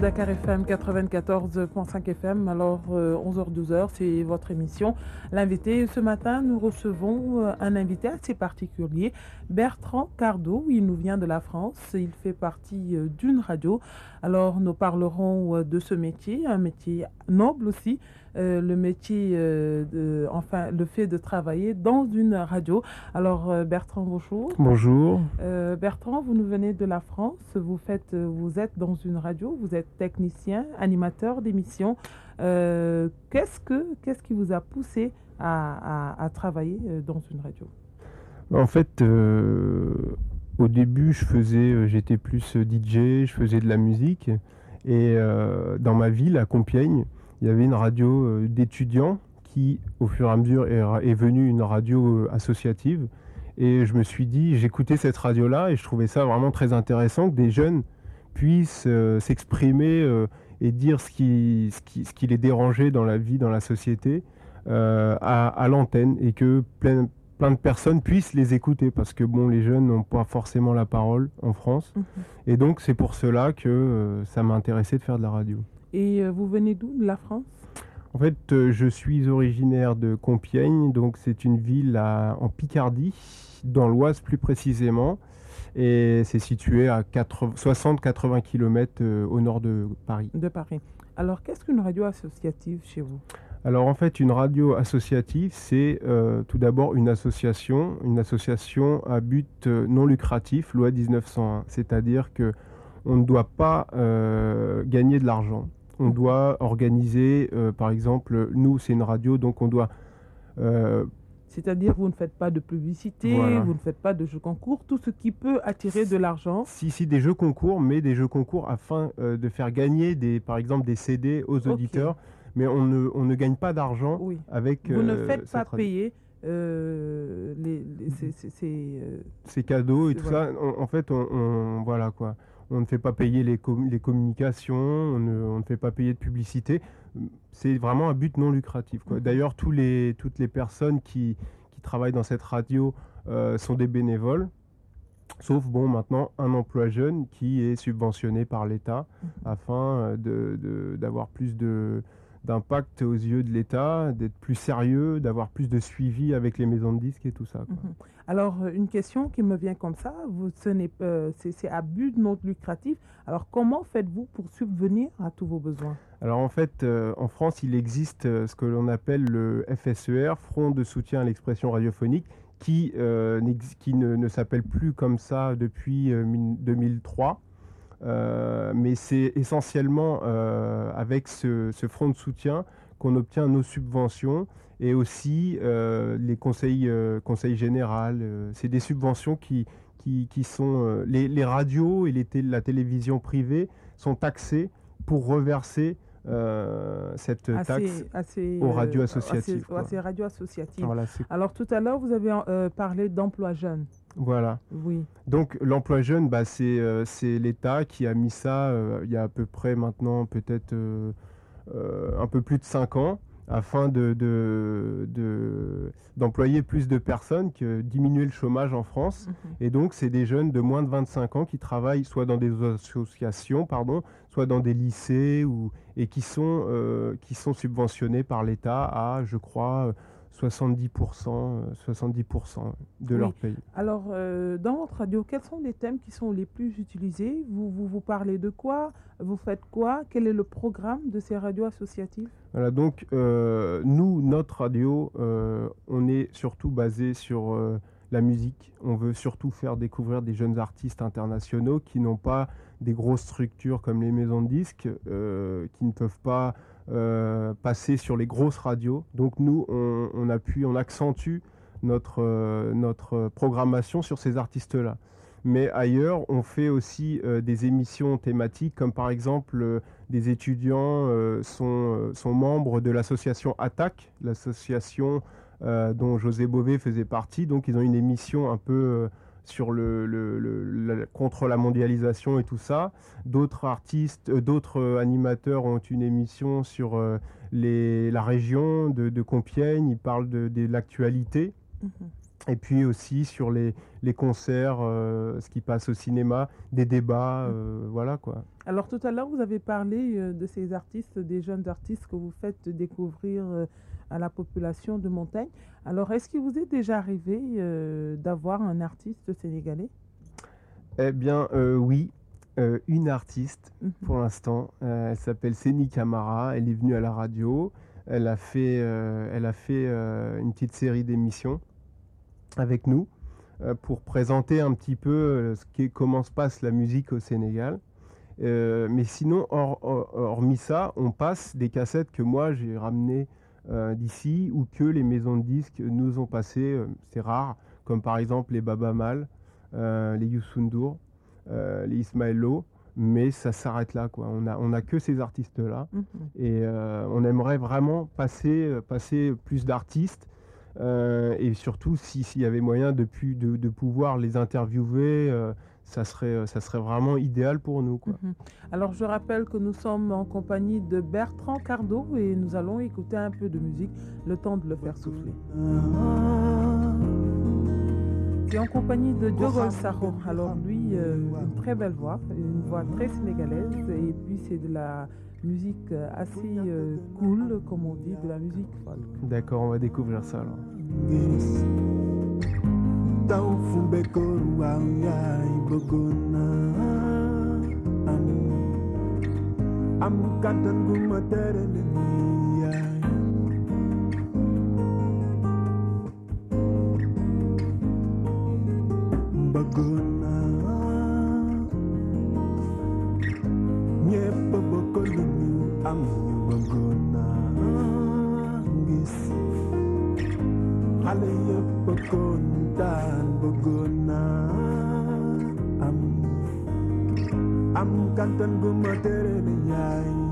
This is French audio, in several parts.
Dakar FM 94.5 FM. Alors, 11h-12h, c'est votre émission. L'invité, ce matin, nous recevons euh, un invité assez particulier, Bertrand Cardo. Il nous vient de la France. Il fait partie euh, d'une radio. Alors, nous parlerons euh, de ce métier, un métier noble aussi, euh, le métier, euh, de, enfin, le fait de travailler dans une radio. Alors, euh, Bertrand, bonjour. Bonjour. Bertrand, vous nous venez de la France. Vous faites, vous êtes dans une radio. Vous êtes technicien, animateur d'émission. Euh, qu'est-ce que, qu'est-ce qui vous a poussé à, à- à travailler dans une radio? En fait, au début, je faisais, j'étais plus DJ, je faisais de la musique. Et dans ma ville, à Compiègne, il y avait une radio euh, d'étudiants qui, au fur et à mesure, est, venue une radio euh, associative. Et je me suis dit, j'écoutais cette radio-là et je trouvais ça vraiment très intéressant que des jeunes puissent euh, s'exprimer euh, et dire ce qui, ce, qui, ce qui les dérangeait dans la vie, dans la société, euh, à, à l'antenne et que plein, plein de personnes puissent les écouter parce que bon, les jeunes n'ont pas forcément la parole en France. Et donc, c'est pour cela que ça m'a intéressé de faire de la radio. Et euh, vous venez d'où De la France? En fait, euh, je suis originaire de Compiègne, donc c'est une ville à- en Picardie, dans l'Oise plus précisément, et c'est situé à 60-80 km euh, au nord de Paris. De Paris. Alors, qu'est-ce qu'une radio associative chez vous? Alors en fait, une radio associative, c'est euh, tout d'abord une association, une association à but euh, non lucratif, loi 1901, c'est-à-dire que on ne doit pas euh, gagner de l'argent. On doit organiser, euh, par exemple, nous c'est une radio, donc on doit euh, C'est-à-dire, vous ne faites pas de publicité, Voilà. vous ne faites pas de jeux concours, tout ce qui peut attirer de l'argent. si, si des jeux concours, mais des jeux concours afin euh, de faire gagner, des, par exemple, des CD aux auditeurs, mais on ne, on ne gagne pas d'argent Oui. avec Vous ne faites pas payer euh, les, les- ces- ces- cadeaux et tout Voilà. ça. En, en fait, on, on- voilà quoi. On ne fait pas payer les, com- les communications, on ne, on ne fait pas payer de publicité. C'est vraiment un but non lucratif. Mhm. D'ailleurs, tous les, toutes les personnes qui, qui travaillent dans cette radio euh, sont des bénévoles. Sauf, bon, maintenant, un emploi jeune qui est subventionné par l'État Mhm. afin euh, de- de- d'avoir plus de d'impact aux yeux de l'État, d'être plus sérieux, d'avoir plus de suivi avec les maisons de disques et tout ça. quoi. Mhm. Alors, euh, une question qui me vient comme ça, vous, ce n'est, euh, c'est, à but non lucratif. Alors, comment faites-vous pour subvenir à tous vos besoins? Alors en fait, euh, en France, il existe euh, ce que l'on appelle le FSER, Front de soutien à l'expression radiophonique, qui, ne, ne s'appelle plus comme ça depuis euh, min- 2003. Euh, mais c'est essentiellement euh, avec ce, ce front de soutien qu'on obtient nos subventions et aussi euh, les conseils, euh, conseils généraux. euh, c'est des subventions qui, qui, qui sont... les, les radios et les la télévision privée sont taxées pour reverser cette taxe. assez, aux radios associatives, assez- quoi. assez radios associatives. Voilà, c'est- Alors, tout à l'heure, vous avez parlé d'emploi jeune. Voilà. Oui. Donc l'emploi jeune, bah, c'est euh, c'est l'État qui a mis ça euh, il y a à peu près maintenant peut-être euh, un peu plus de 5 ans afin de, de- de- d'employer plus de personnes, que diminuer le chômage en France. Mhm. Et donc, c'est des jeunes de moins de 25 ans qui travaillent soit dans des associations, pardon, soit dans des lycées, ou, et qui sont, euh, qui sont subventionnés par l'État à, je crois, 70%, euh, 70% de Oui. leur pays. Alors, euh, dans votre radio, quels sont les thèmes qui sont les plus utilisés? Vous, vous, vous parlez de quoi? Vous faites quoi? Quel est le programme de ces radios associatives? Voilà, donc euh, nous, notre radio, euh, on est surtout basé sur euh, la musique. On veut surtout faire découvrir des jeunes artistes internationaux qui n'ont pas des grosses structures comme les maisons de disques, euh, qui ne peuvent pas euh, passer sur les grosses radios. Donc nous, on, appuie, on accentue notre, euh, notre programmation sur ces artistes-là. Mais ailleurs, on fait aussi euh, des émissions thématiques, comme par exemple euh, des étudiants sont, membres de l'association ATTAC, l'association dont José Bové faisait partie. Donc ils ont une émission un peu sur le, le- contre la mondialisation et tout ça. D'autres artistes, euh, d'autres euh, animateurs ont une émission sur euh, les, la région de, de Compiègne. Ils parlent de, de l'actualité. Mhm. Et puis aussi sur les, les concerts, euh, ce qui passe au cinéma, des débats, euh, voilà quoi. Alors tout à l'heure, vous avez parlé euh, de ces artistes, des jeunes artistes que vous faites découvrir à la population de Montagne. Alors est-ce qu'il vous est déjà arrivé euh, d'avoir un artiste sénégalais? Eh bien, euh, oui, euh, une artiste Mhm. pour l'instant. Elle s'appelle Séni Camara. Elle est venue à la radio. Elle a fait, elle a fait une petite série d'émissions avec nous pour présenter un petit peu ce comment se passe la musique au Sénégal. Euh, mais sinon, hors- hors- hormis ça, on passe des cassettes que moi j'ai ramenées d'ici ou que les maisons de disques nous ont passées. euh, C'est rare, comme par exemple les Baba Mal, euh, les euh, les Ismaël mais ça s'arrête là. Quoi. On n'a on a que ces artistes-là. Mhm. Et euh, on aimerait vraiment passer, euh, passer plus d'artistes. euh, et surtout, si- s'il y avait moyen de, pu- de, de pouvoir les interviewer, euh, ça, serait, euh, ça serait vraiment idéal pour nous. Quoi. Mhm. Alors je rappelle que nous sommes en compagnie de Bertrand Cardo et nous allons écouter un peu de musique, le temps de le faire souffler. C'est en compagnie de Diogol Sarro. Alors lui, euh, une très belle voix, une voix très sénégalaise et puis c'est de la musique euh, assez euh, cool, comme on dit, de la musique folk. D'accord, on va découvrir ça alors. Taufu bekoru angai bogona. Amu Amu katan kumatera dunia Bagona Nyepa bokolu amu. Xale yëpp kontaan bëggoon naa am am kantan gu tere la yaay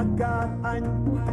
Schlaganfall.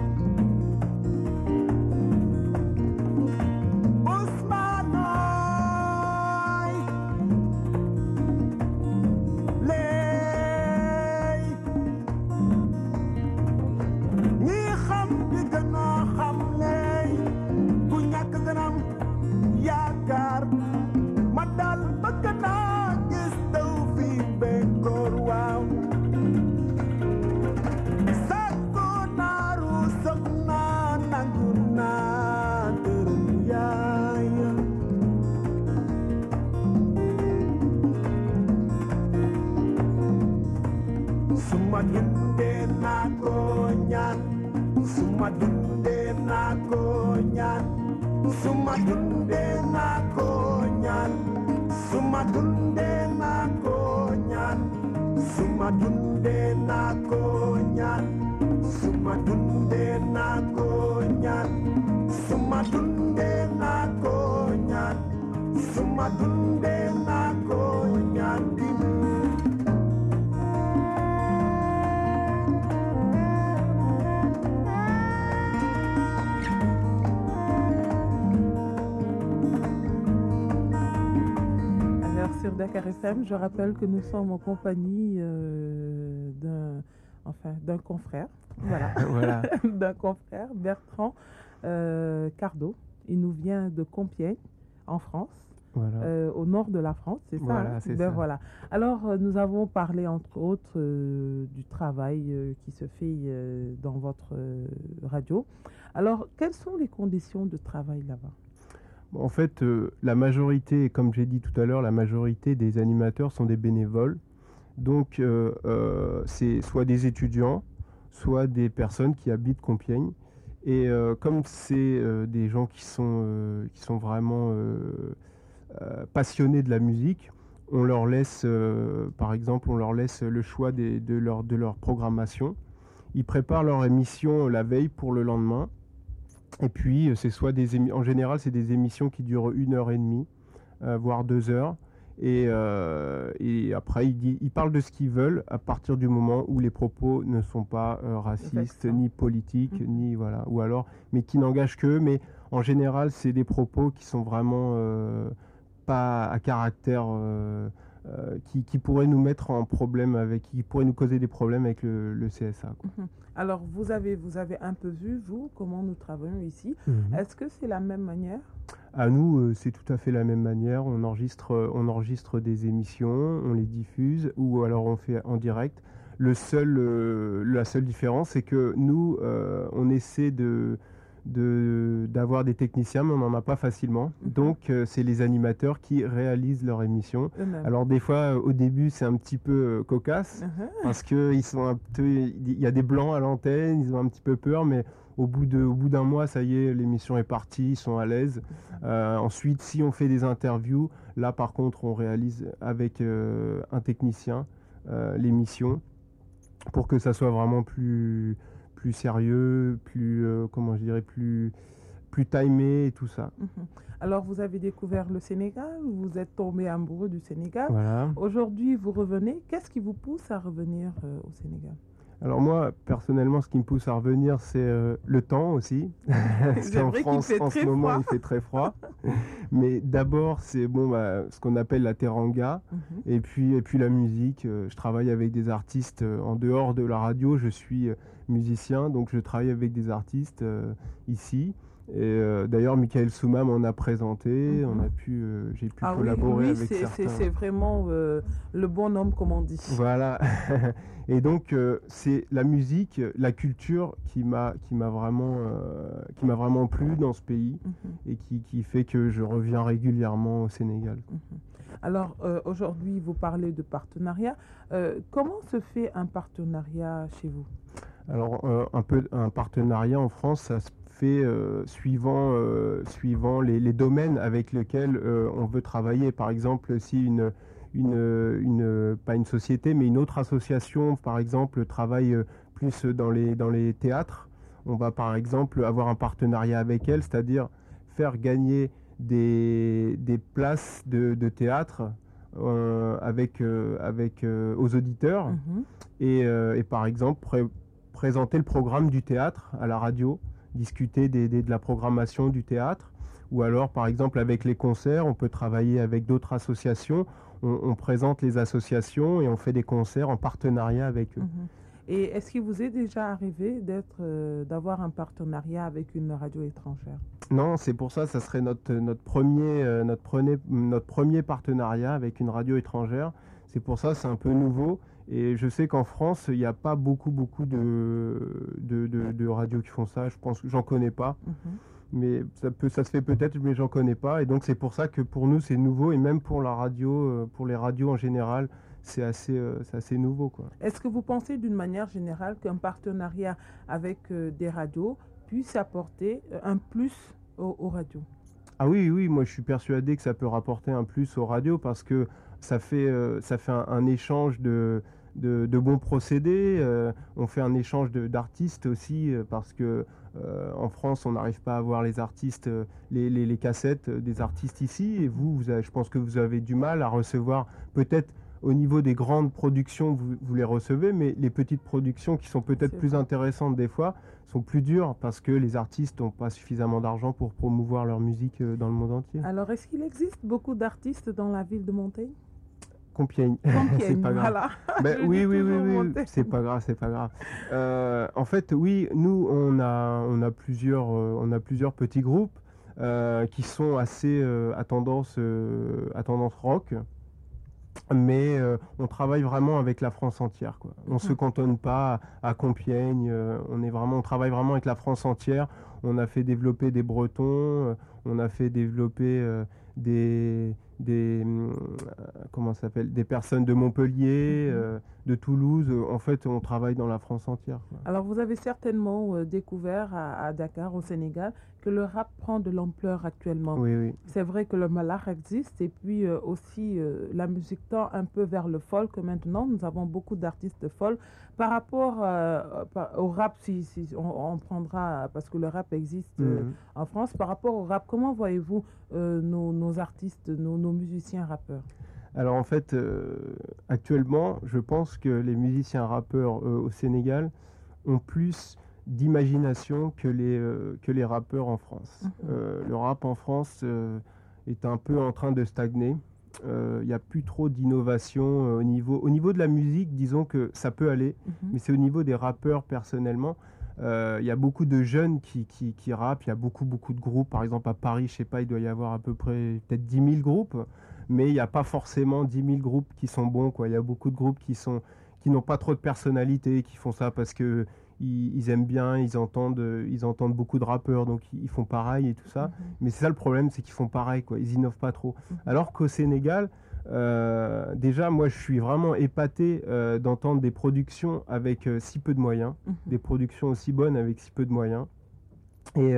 Alors sur Dakar FM, je rappelle que nous sommes en compagnie euh, d'un enfin, d'un confrère, voilà, voilà. d'un confrère, Bertrand euh, Cardo. Il nous vient de Compiègne, en France. voilà. euh, au nord de la France, c'est ça hein Ben ça. voilà. Alors, euh, nous avons parlé entre autres euh, du travail qui se fait dans votre radio. Alors, quelles sont les conditions de travail là-bas? En fait, la majorité, comme j'ai dit tout à l'heure, la majorité des animateurs sont des bénévoles. Donc, c'est soit des étudiants, soit des personnes qui habitent Compiègne. Et euh, comme c'est euh, des gens qui sont, euh, vraiment passionnés de la musique, on leur laisse, par exemple, on leur laisse le choix de, leur, programmation. Ils préparent leur émission la veille pour le lendemain. Et puis, c'est soit des en général, c'est des émissions qui durent une heure et demie, voire deux heures. Et, euh, et après, ils, parlent de ce qu'ils veulent à partir du moment où les propos ne sont pas euh, racistes, ni politiques, Mhm. ni voilà, ou alors, mais qui n'engagent qu'eux. Mais en général, c'est des propos qui sont vraiment euh, pas à caractère, euh, qui, qui pourraient nous mettre en problème avec, qui pourraient nous causer des problèmes avec le, le CSA. quoi. Mhm. Alors, vous avez, vous avez un peu vu, vous, comment nous travaillons ici. Est-ce que c'est la même manière? À nous, euh, c'est tout à fait la même manière. On enregistre, on enregistre des émissions, on les diffuse, ou alors on fait en direct. Le seul, euh, la seule différence, c'est que nous, on essaie de de- d'avoir des techniciens, mais on n'en a pas facilement. Mhm. Donc, euh, c'est les animateurs qui réalisent leur émission. Alors, des fois, euh, au début, c'est un petit peu euh, cocasse Mhm. parce que ils sont un peu, il y a des blancs à l'antenne, ils ont un petit peu peur, mais au bout de, au bout d'un mois, ça y est, l'émission est partie, ils sont à l'aise. Euh, ensuite, si on fait des interviews, là par contre, on réalise avec euh, un technicien euh, l'émission pour que ça soit vraiment plus, plus sérieux, plus, euh, comment je dirais, plus, plus timé et tout ça. Mhm. Alors, vous avez découvert le Sénégal, vous êtes tombé amoureux du Sénégal. Voilà. Aujourd'hui, vous revenez. Qu'est-ce qui vous pousse à revenir euh, au Sénégal? Alors moi, personnellement, ce qui me pousse à revenir, c'est euh, le temps aussi. Parce C'est qu'en France, en ce moment, froid. il fait très froid. Mais d'abord, c'est bon, bah, ce qu'on appelle la teranga. Mhm. Et puis, et puis la musique. Euh, je travaille avec des artistes euh, en dehors de la radio. Je suis musicien, donc je travaille avec des artistes ici. Et euh, d'ailleurs, Michael Souma m'en a présenté. Mhm. On a pu, euh, j'ai pu Ah oui, collaborer oui, avec c'est- c'est certains. c'est vraiment euh, le bon homme, comme on dit. Voilà. Et donc c'est la musique, la culture qui m'a qui m'a vraiment qui m'a vraiment plu dans ce pays Mhm. et qui, qui fait que je reviens régulièrement au Sénégal. Alors euh, aujourd'hui, vous parlez de partenariat. Comment se fait un partenariat chez vous? Alors un peu un partenariat en France, ça se fait euh, suivant euh, suivant les, les domaines avec lesquels euh, on veut travailler. Par exemple, si une une, une pas une société mais une autre association par exemple travaille plus dans les dans les théâtres, on va par exemple avoir un partenariat avec elle, c'est-à-dire faire gagner des, des places de, de théâtre euh, avec, euh, avec, euh, aux auditeurs Mhm. et, et par exemple pré- présenter le programme du théâtre à la radio, discuter des- des- de la programmation du théâtre, ou alors par exemple avec les concerts, on peut travailler avec d'autres associations, on, on présente les associations et on fait des concerts en partenariat avec eux. Mhm. Et est-ce qu'il vous est déjà arrivé d'être, euh, d'avoir un partenariat avec une radio étrangère? Non, c'est pour ça, ça serait notre, notre, premier, euh, notre, premier, notre premier partenariat avec une radio étrangère. C'est pour ça, c'est un peu nouveau. Et je sais qu'en France, il n'y a pas beaucoup, beaucoup de, de, de- de radios qui font ça. Je pense que j'en connais pas. Mhm. Mais ça, peut, ça se fait peut-être, mais j'en connais pas. Et donc, c'est pour ça que pour nous, c'est nouveau. Et même pour la radio, euh, pour les radios en général, c'est assez, euh, c'est assez nouveau. Quoi. Est-ce que vous pensez d'une manière générale qu'un partenariat avec euh, des radios puisse apporter euh, un plus aux, aux radios? Ah oui, oui, moi je suis persuadé que ça peut rapporter un plus aux radios parce que ça fait, euh, ça fait un, un échange de, de, de bons procédés. euh, on fait un échange d'artistes aussi euh, parce que euh, en France, on n'arrive pas à voir les artistes, euh, les, les- les cassettes euh, des artistes ici. Et vous, vous avez- je pense que vous avez du mal à recevoir peut-être au niveau des grandes productions, vous, vous les recevez, mais les petites productions qui sont peut-être plus intéressantes des fois sont plus dures parce que les artistes n'ont pas suffisamment d'argent pour promouvoir leur musique euh, dans le monde entier. Alors, est-ce qu'il existe beaucoup d'artistes dans la ville de Montaigne? Compiègne. Compiègne, pas grave. voilà. Ben oui, oui, oui, c'est pas grave, c'est pas grave. Euh, en fait, oui, nous, on a, on a, plusieurs, euh, on a plusieurs petits groupes euh, qui sont assez à, tendance, à tendance rock, mais on travaille vraiment avec la France entière. Quoi. On se Mhm. cantonne pas à, à Compiègne, on, est vraiment, on travaille vraiment avec la France entière. On a fait développer des Bretons, on a fait développer des, des, hum, euh, comment s'appelle, des personnes de Montpellier, Mhm. euh, de Toulouse. En fait, on travaille dans la France entière. quoi. Alors, vous avez certainement euh, découvert à, à Dakar, au Sénégal, que le rap prend de l'ampleur actuellement. Oui, oui. C'est vrai que le malard existe et puis euh, aussi euh, la musique tend un peu vers le folk maintenant. Nous avons beaucoup d'artistes folk. Par rapport euh, par- au rap, si, si on, on prendra, parce que le rap existe euh, Mhm. en France, par rapport au rap, comment voyez-vous euh, nos, nos artistes, nos, nos musiciens rappeurs Alors en fait, euh, actuellement, je pense que les musiciens rappeurs euh, au Sénégal ont plus d'imagination que les, euh, que les rappeurs en France. Mhm. Le rap en France est un peu en train de stagner. Il n'y a plus trop d'innovation au, niveau, au niveau de la musique, disons que ça peut aller, Mhm. mais c'est au niveau des rappeurs personnellement. Euh, Il y a beaucoup de jeunes qui, qui, qui rappent, il y a beaucoup, beaucoup de groupes. Par exemple, à Paris, je sais pas, il doit y avoir à peu près peut-être 10 000 groupes, mais il n'y a pas forcément 10 000 groupes qui sont bons. quoi. Il y a beaucoup de groupes qui, sont, qui n'ont pas trop de personnalité, qui font ça parce que ils, aiment bien, ils entendent, ils entendent beaucoup de rappeurs, donc ils, ils font pareil et tout ça. Mhm. Mais c'est ça le problème, c'est qu'ils font pareil, quoi. Ils innovent pas trop. Mhm. Alors qu'au Sénégal, euh, déjà, moi, je suis vraiment épaté euh, d'entendre des productions avec euh, si peu de moyens, Mhm. des productions aussi bonnes avec si peu de moyens, et,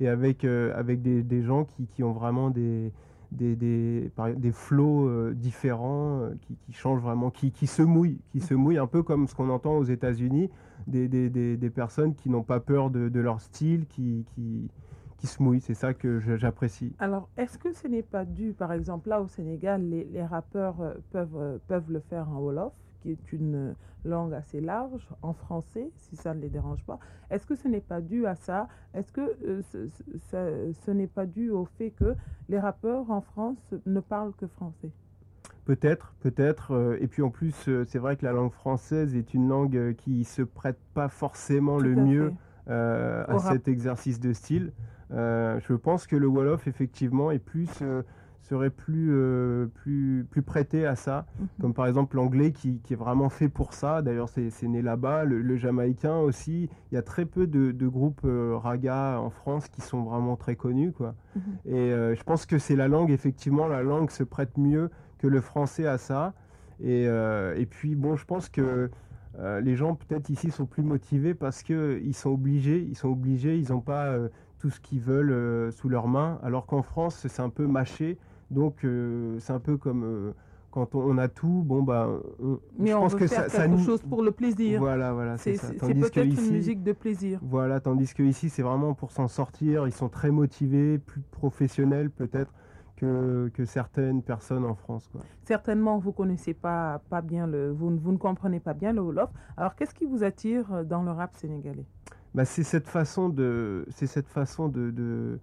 et avec, avec des, des gens qui, qui ont vraiment des des, des, des flots différents qui, qui changent vraiment, qui, qui se mouillent, qui se mouillent un peu comme ce qu'on entend aux États-Unis, des, des, des, des personnes qui n'ont pas peur de, de leur style, qui, qui, qui se mouillent. C'est ça que j'apprécie. Alors, est-ce que ce n'est pas dû, par exemple, là au Sénégal, les, les rappeurs euh, peuvent, euh, peuvent le faire en Wolof, qui est une euh, langue assez large, en français, si ça ne les dérange pas? Est-ce que ce n'est pas dû à ça? Est-ce que euh, ce, ce- ce- ce n'est pas dû au fait que les rappeurs en France ne parlent que français? Peut-être, peut-être. et puis en plus, c'est vrai que la langue française est une langue qui se prête pas forcément le Tout mieux euh, à cet exercice de style. Euh, je pense que le Wolof, effectivement, est plus, euh, serait plus, euh, plus, plus prêté à ça. Mhm. Comme par exemple l'anglais qui, qui est vraiment fait pour ça. D'ailleurs, c'est né là-bas. Le, le jamaïcain aussi. Il y a très peu de, de groupes euh, raga en France qui sont vraiment très connus. Quoi. Mhm. Et euh, je pense que c'est la langue, effectivement, la langue se prête mieux que le français à ça. Et, et puis, bon, je pense que les gens, peut-être ici, sont plus motivés parce qu'ils sont obligés, ils sont obligés, ils n'ont pas tout ce qu'ils veulent euh, sous leurs mains, alors qu'en France, c'est un peu mâché. Donc, euh, c'est un peu comme euh, quand on, a tout, bon, bah, on- Mais je on pense veut que faire ça, quelque chose pour le plaisir. Voilà, voilà, c'est peut-être une musique de plaisir. voilà, tandis que ici, c'est vraiment pour s'en sortir. Ils sont très motivés, plus professionnels peut-être que, que certaines personnes en France. Quoi. Certainement, vous connaissez pas, pas bien le, vous, ne- vous ne comprenez pas bien le Wolof. Alors, qu'est-ce qui vous attire dans le rap sénégalais? Bah, c'est cette façon de, c'est cette façon de, de,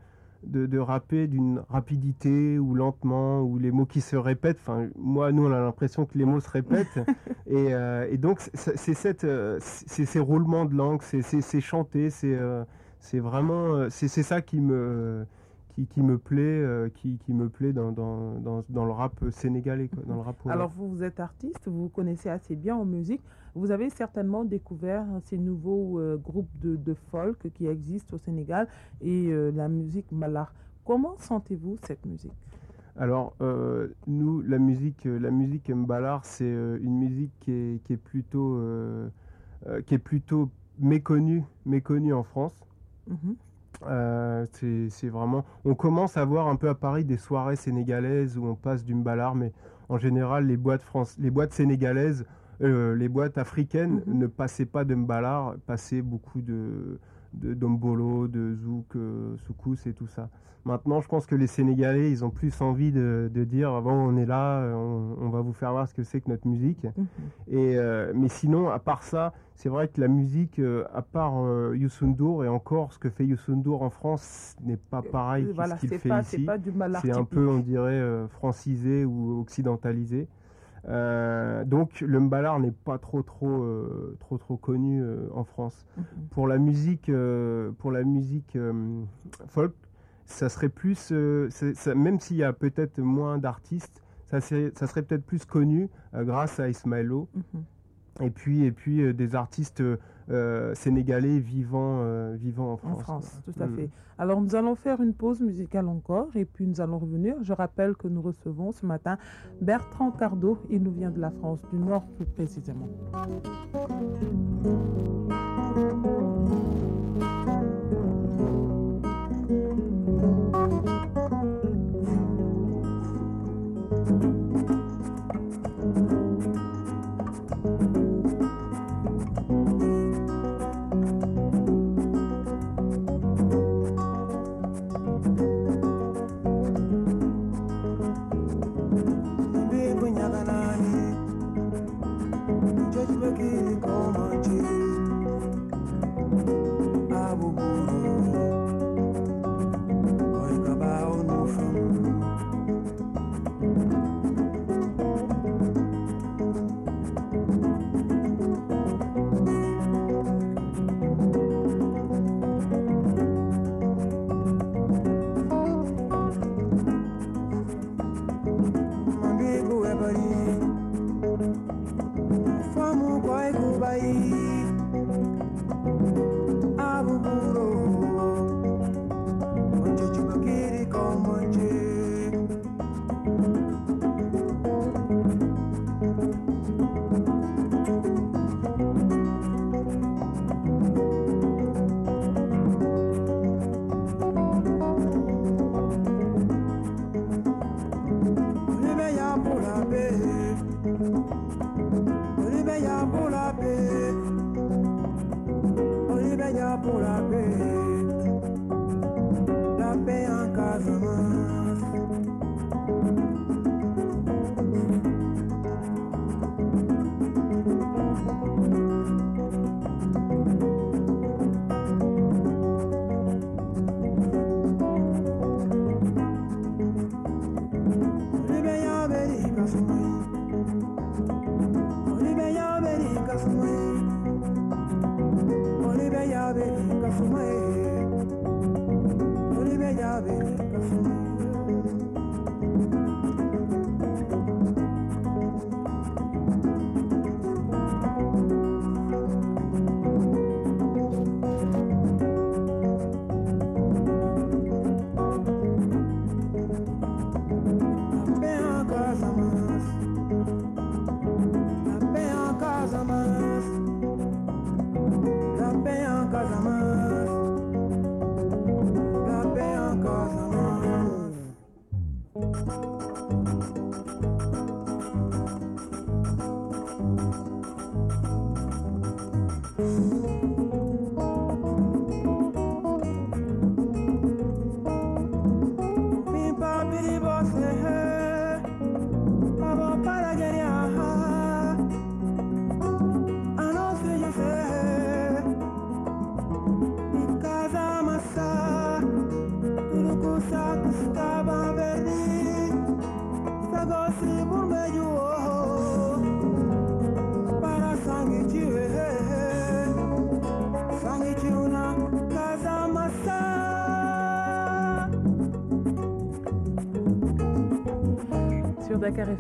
de, de rapper d'une rapidité ou lentement, ou les mots qui se répètent. Enfin, moi, nous, on a l'impression que les mots se répètent. et, euh, et donc, c'est cette, euh, c'est ces roulements de langue, c'est c'est- c'est chanter, c'est euh, c'est vraiment, c'est c'est ça qui me, qui, qui me plaît, euh, qui, qui me plaît dans, dans, dans, dans le rap sénégalais, quoi, dans le rap. Alors, vous, vous êtes artiste, vous vous connaissez assez bien en musique. Vous avez certainement découvert ces nouveaux euh, groupes de, de folk qui existent au Sénégal et euh, la musique malard. Comment sentez-vous cette musique? Alors, euh, nous, la musique, la musique Mbalar, c'est une musique qui est, qui est plutôt, qui est plutôt méconnue, méconnue en France. Euh, c'est c'est vraiment. On commence à voir un peu à Paris des soirées sénégalaises où on passe du Mbalar, mais en général, les boîtes, France, les boîtes sénégalaises euh, les boîtes africaines Mhm. ne passaient pas de mbalar, passaient beaucoup de dombolo, de zouk, euh, soukous et tout ça. Maintenant, je pense que les Sénégalais, ils ont plus envie de, de dire bon, on est là, euh, on, on va vous faire voir ce que c'est que notre musique. Mhm. Et, euh, mais sinon, à part ça, c'est vrai que la musique, euh, à part euh, Youssou N'Dour, et encore ce que fait Youssou N'Dour en France n'est pas pareil Euh, que voilà, ce qu'il fait pas, ici. c'est un peu, on dirait, francisé ou occidentalisé. Euh, donc le mbalar n'est pas trop trop euh, trop trop connu euh, en France. Pour la musique, euh, pour la musique folk, ça serait plus, ça- même s'il y a peut-être moins d'artistes, ça, serait- ça serait peut-être plus connu grâce à Ismaëlo. Et puis, et puis euh, des artistes euh, sénégalais vivant, euh, vivant en France. En France, quoi. tout à Mm. fait. Alors nous allons faire une pause musicale encore et puis nous allons revenir. Je rappelle que nous recevons ce matin Bertrand Cardo. Il nous vient de la France, du Nord plus précisément.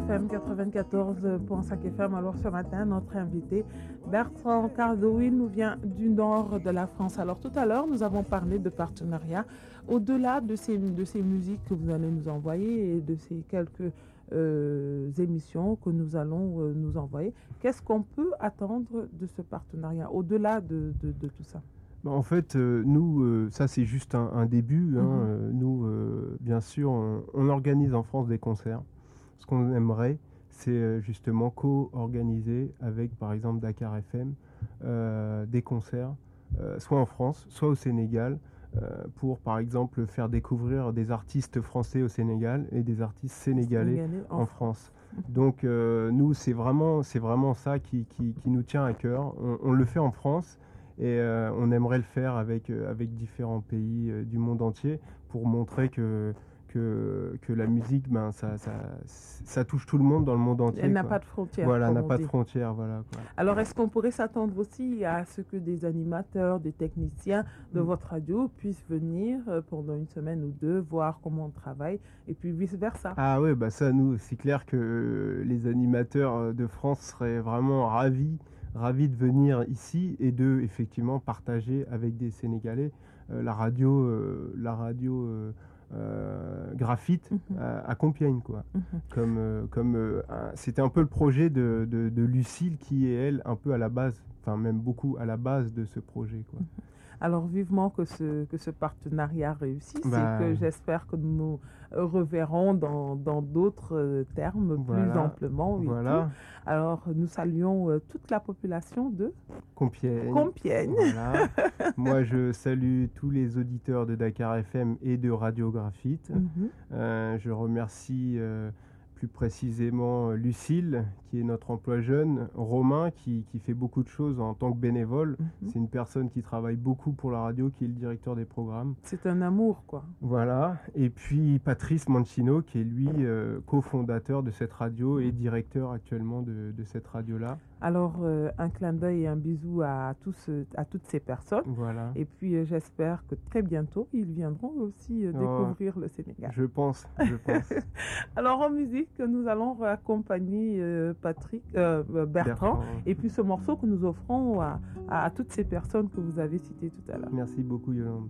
FM 94.5 FM, alors ce matin, notre invité Bertrand Cardo, il nous vient du nord de la France. Alors tout à l'heure, nous avons parlé de partenariat. Au-delà de ces, de ces musiques que vous allez nous envoyer et de ces quelques euh, émissions que nous allons euh, nous envoyer, qu'est-ce qu'on peut attendre de ce partenariat au-delà de, de- de tout ça? Bah, En fait, euh, nous, euh, ça c'est juste un, un début. hein. Mhm. Euh, nous, bien sûr, on, on organise en France des concerts. Ce qu'on aimerait, c'est euh, justement co-organiser avec, par exemple, Dakar FM, euh, des concerts, euh, soit en France, soit au Sénégal, euh, pour, par exemple, faire découvrir des artistes français au Sénégal et des artistes sénégalais Sénégalais en en France. Donc nous, c'est vraiment, c'est vraiment ça qui, qui- qui nous tient à cœur. On, on le fait en France et on aimerait le faire avec, avec différents pays du monde entier pour montrer que, que, que la musique, ben, ça, ça, ça touche tout le monde dans le monde entier. Elle n'a pas de frontières. Voilà, n'a pas de frontières. Voilà, quoi. Alors, est-ce qu'on pourrait s'attendre aussi à ce que des animateurs, des techniciens de Mm. votre radio puissent venir euh, pendant une semaine ou deux, voir comment on travaille, et puis vice-versa? Ah ouais, bah ça, nous, c'est clair que euh, les animateurs euh, de France seraient vraiment ravis, ravis de venir ici et de effectivement partager avec des Sénégalais euh, la radio, euh, la radio euh, euh, graphite Mhm. à, à Compiègne, quoi. Mhm. Comme, euh, comme euh, c'était un peu le projet de, de, de Lucille qui est elle un peu à la base, enfin même beaucoup à la base de ce projet, quoi. Alors, vivement que ce, que ce partenariat réussisse Bah. et que j'espère que nous nous reverrons dans d'autres euh, termes plus amplement. et Voilà, tout. Alors, nous saluons euh, toute la population de Compiègne. Compiègne. Voilà. Moi, je salue tous les auditeurs de Dakar FM et de Radio Graphite. Mhm. Euh, je remercie euh, plus précisément euh, Lucille, qui est notre emploi jeune, Romain, qui, qui fait beaucoup de choses en tant que bénévole. Mhm. C'est une personne qui travaille beaucoup pour la radio, qui est le directeur des programmes. C'est un amour, quoi. Voilà. Et puis Patrice Mancino, qui est lui euh, cofondateur de cette radio et directeur actuellement de, de cette radio-là. Alors, euh, un clin d'œil et un bisou à, tous, à toutes ces personnes. Voilà. Et puis, euh, j'espère que très bientôt, ils viendront aussi euh, Oh. découvrir le Sénégal. Je pense, je pense. Alors, en musique, nous allons accompagner Patrick, Bertrand, Bertrand. et puis ce morceau que nous offrons à, à- à toutes ces personnes que vous avez citées tout à l'heure. Merci beaucoup, Yolande.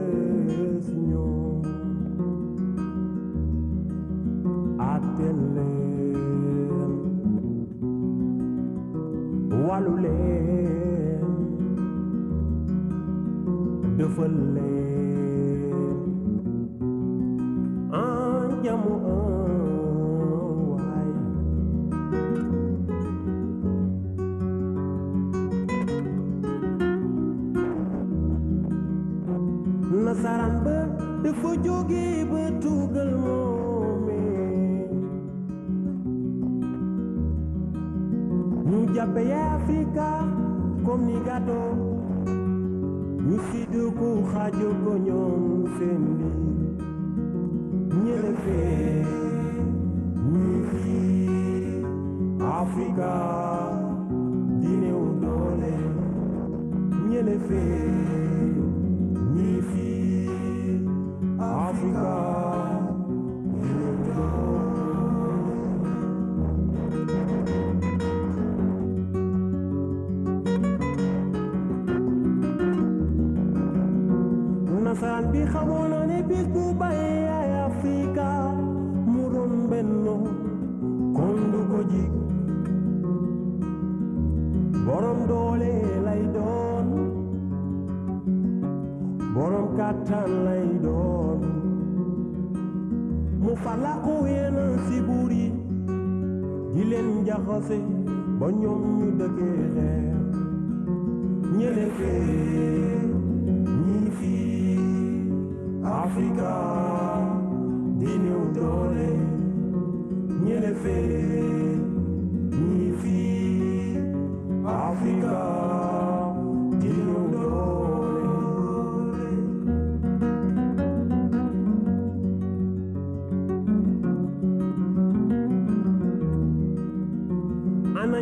بالليل والو ليل دف الليل ba dafa jóge ba tugal ñu ya Afrika comme ni gâteau. Ñu siddu ko xaajo ko ñoom seen biir ñële fee ñi fii Afrika di néew doole ñële fee ñi fii Afrika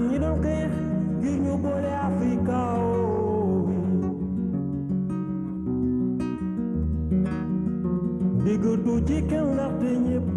ñi doon xeex ngir ñu boole Afrika oo déggatu ci kenn ndaxte ñépp